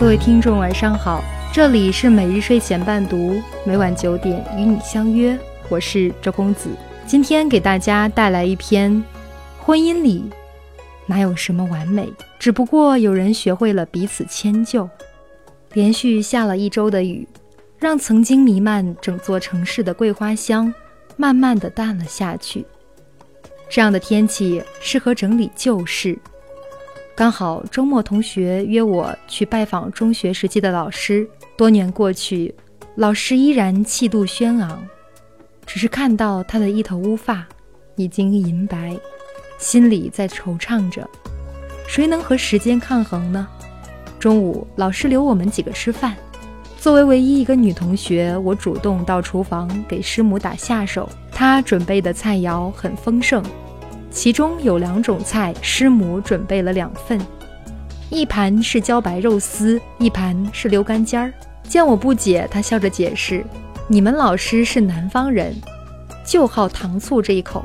各位听众，晚上好，这里是每日睡前伴读，每晚九点与你相约，我是周公子。今天给大家带来一篇：婚姻里哪有什么完美，只不过有人学会了彼此迁就。连续下了一周的雨，让曾经弥漫整座城市的桂花香，慢慢的淡了下去。这样的天气适合整理旧事。刚好周末，同学约我去拜访中学时期的老师。多年过去，老师依然气度轩昂，只是看到他的一头乌发已经银白，心里在惆怅着：谁能和时间抗衡呢？中午，老师留我们几个吃饭。作为唯一一个女同学，我主动到厨房给师母打下手。她准备的菜肴很丰盛。其中有两种菜，师母准备了两份，一盘是茭白肉丝，一盘是溜干尖儿。见我不解，他笑着解释：“你们老师是南方人，就好糖醋这一口，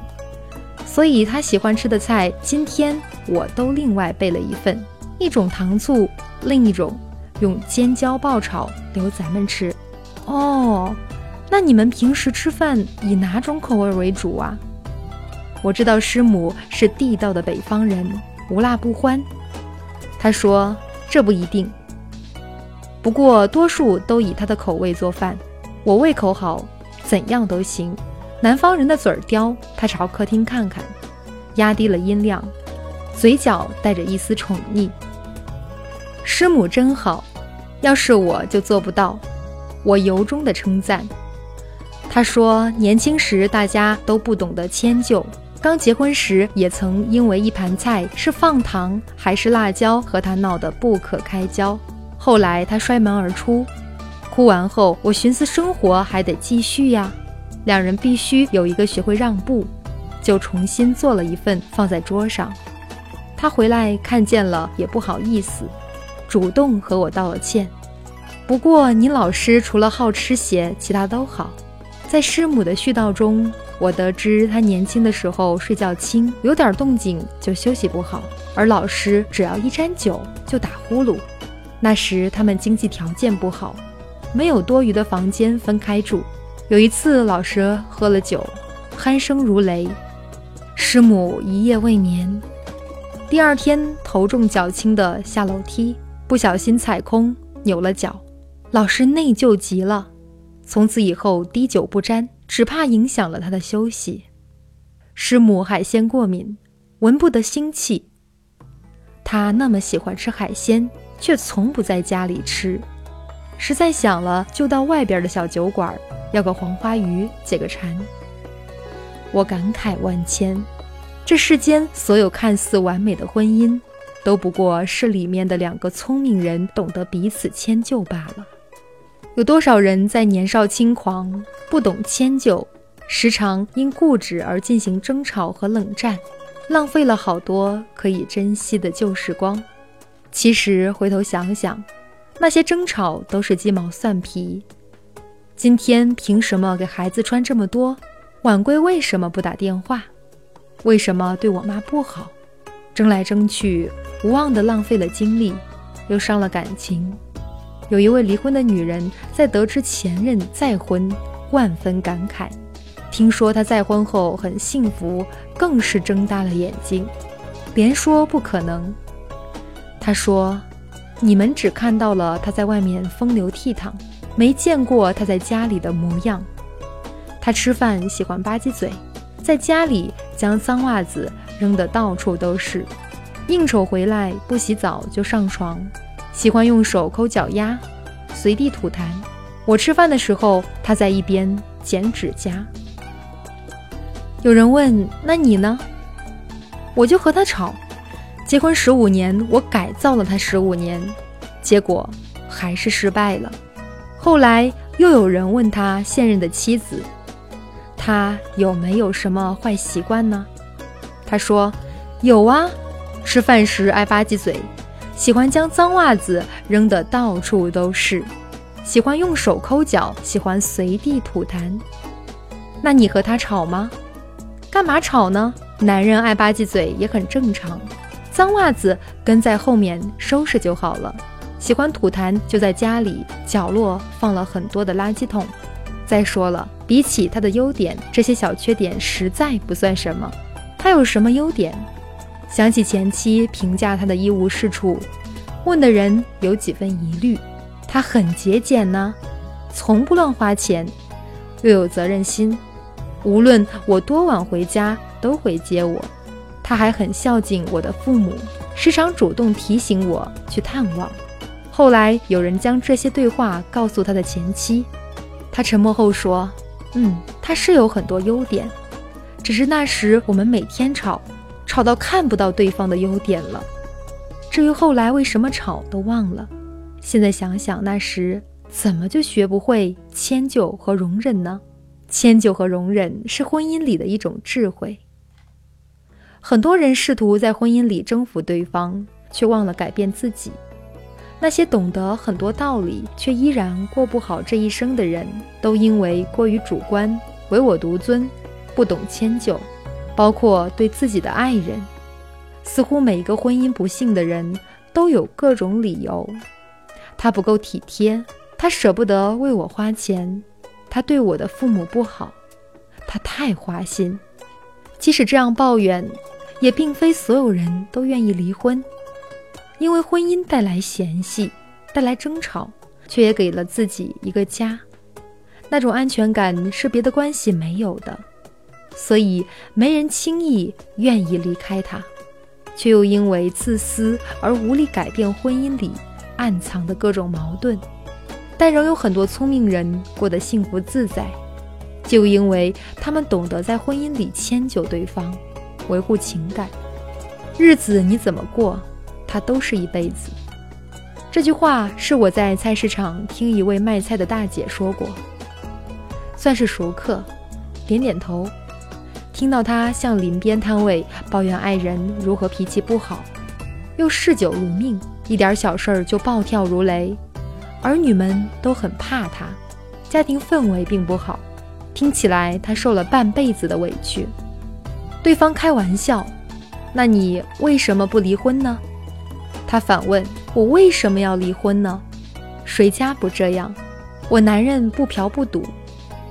所以他喜欢吃的菜，今天我都另外备了一份，一种糖醋，另一种用尖椒爆炒，留咱们吃。”哦，那你们平时吃饭以哪种口味为主啊？我知道师母是地道的北方人，无辣不欢。他说：“这不一定，不过多数都以他的口味做饭。我胃口好，怎样都行。南方人的嘴儿刁。”他朝客厅看看，压低了音量，嘴角带着一丝宠溺。师母真好，要是我就做不到。我由衷的称赞。他说：“年轻时大家都不懂得迁就。”刚结婚时，也曾因为一盘菜是放糖还是辣椒和他闹得不可开交。后来他摔门而出，哭完后，我寻思生活还得继续呀，两人必须有一个学会让步，就重新做了一份放在桌上。他回来看见了也不好意思，主动和我道了歉。不过你老师除了好吃些，其他都好。在师母的絮叨中。我得知他年轻的时候睡觉轻，有点动静就休息不好，而老师只要一沾酒就打呼噜。那时他们经济条件不好，没有多余的房间分开住。有一次老师喝了酒，鼾声如雷，师母一夜未眠。第二天头重脚轻的下楼梯，不小心踩空扭了脚，老师内疚极了，从此以后滴酒不沾。只怕影响了他的休息。师母海鲜过敏，闻不得腥气。他那么喜欢吃海鲜，却从不在家里吃。实在想了，就到外边的小酒馆要个黄花鱼解个馋。我感慨万千，这世间所有看似完美的婚姻，都不过是里面的两个聪明人懂得彼此迁就罢了。有多少人在年少轻狂，不懂迁就，时常因固执而进行争吵和冷战，浪费了好多可以珍惜的旧时光。其实回头想想，那些争吵都是鸡毛蒜皮。今天凭什么给孩子穿这么多？晚归为什么不打电话？为什么对我妈不好？争来争去，无望的浪费了精力，又伤了感情。有一位离婚的女人，在得知前任再婚，万分感慨。听说他再婚后很幸福，更是睁大了眼睛，连说不可能。她说：“你们只看到了他在外面风流倜傥，没见过他在家里的模样。他吃饭喜欢吧唧嘴，在家里将脏袜子扔得到处都是，应酬回来不洗澡就上床。”喜欢用手抠脚丫，随地吐痰。我吃饭的时候，他在一边剪指甲。有人问：“那你呢？”我就和他吵。结婚十五年，我改造了他十五年，结果还是失败了。后来又有人问他现任的妻子：“他有没有什么坏习惯呢？”他说：“有啊，吃饭时爱吧唧嘴。”喜欢将脏袜子扔得到处都是，喜欢用手抠脚，喜欢随地吐痰。那你和他吵吗？干嘛吵呢？男人爱吧唧嘴也很正常，脏袜子跟在后面收拾就好了。喜欢吐痰，就在家里角落放了很多的垃圾桶。再说了，比起他的优点，这些小缺点实在不算什么。他有什么优点？想起前妻评价他的一无是处，问的人有几分疑虑。他很节俭呢，从不乱花钱，又有责任心。无论我多晚回家，都会接我。他还很孝敬我的父母，时常主动提醒我去探望。后来有人将这些对话告诉他的前妻。他沉默后说：“嗯，他是有很多优点，只是那时我们每天吵，吵到看不到对方的优点了。至于后来为什么吵，都忘了。现在想想，那时怎么就学不会迁就和容忍呢？迁就和容忍是婚姻里的一种智慧。很多人试图在婚姻里征服对方，却忘了改变自己。”那些懂得很多道理却依然过不好这一生的人，都因为过于主观、唯我独尊，不懂迁就，包括对自己的爱人。似乎每一个婚姻不幸的人都有各种理由：他不够体贴，他舍不得为我花钱，他对我的父母不好，他太花心。即使这样抱怨，也并非所有人都愿意离婚。因为婚姻带来嫌隙，带来争吵，却也给了自己一个家，那种安全感是别的关系没有的，所以没人轻易愿意离开他，却又因为自私而无力改变婚姻里暗藏的各种矛盾，但仍有很多聪明人过得幸福自在，就因为他们懂得在婚姻里迁就对方，维护情感，日子你怎么过？他都是一辈子。这句话是我在菜市场听一位卖菜的大姐说过，算是熟客，点点头。听到他向邻边摊位抱怨爱人如何脾气不好，又嗜酒如命，一点小事儿就暴跳如雷，儿女们都很怕他，家庭氛围并不好，听起来他受了半辈子的委屈。对方开玩笑：“那你为什么不离婚呢？”他反问我：“为什么要离婚呢？谁家不这样？我男人不嫖不赌，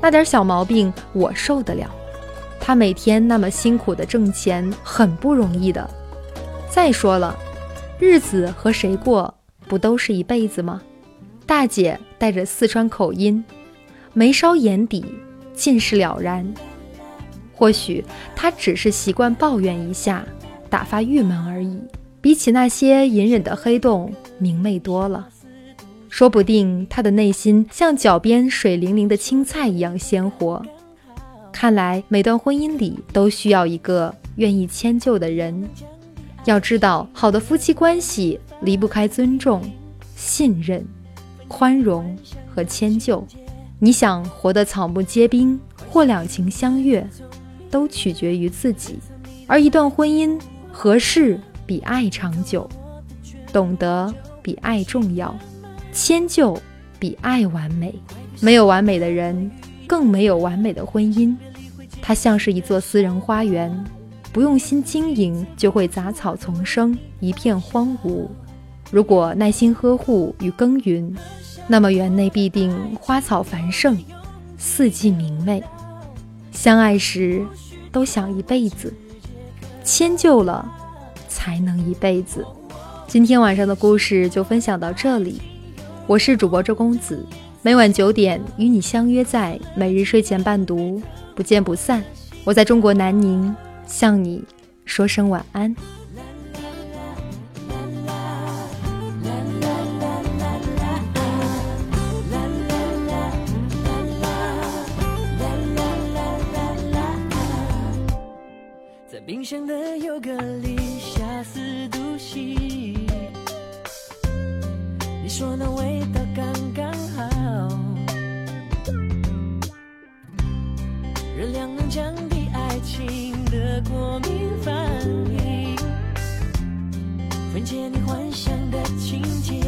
那点小毛病我受得了。他每天那么辛苦的挣钱，很不容易的。再说了，日子和谁过，不都是一辈子吗？”大姐带着四川口音，眉梢眼底尽是了然。或许她只是习惯抱怨一下，打发郁闷而已。比起那些隐忍的黑洞，明媚多了。说不定他的内心像脚边水灵灵的青菜一样鲜活。看来每段婚姻里都需要一个愿意迁就的人。要知道，好的夫妻关系离不开尊重、信任、宽容和迁就。你想活得草木皆兵或两情相悦，都取决于自己。而一段婚姻合适。比爱长久，懂得比爱重要，迁就比爱完美。没有完美的人，更没有完美的婚姻。它像是一座私人花园，不用心经营，就会杂草丛生，一片荒芜。如果耐心呵护与耕耘，那么园内必定花草繁盛，四季明媚。相爱时都想一辈子，迁就了。才能一辈子。今天晚上的故事就分享到这里，我是主播周公子，每晚九点与你相约在每日睡前伴读，不见不散。我在中国南宁向你说声晚安。的过敏反应。分解你幻想的情节。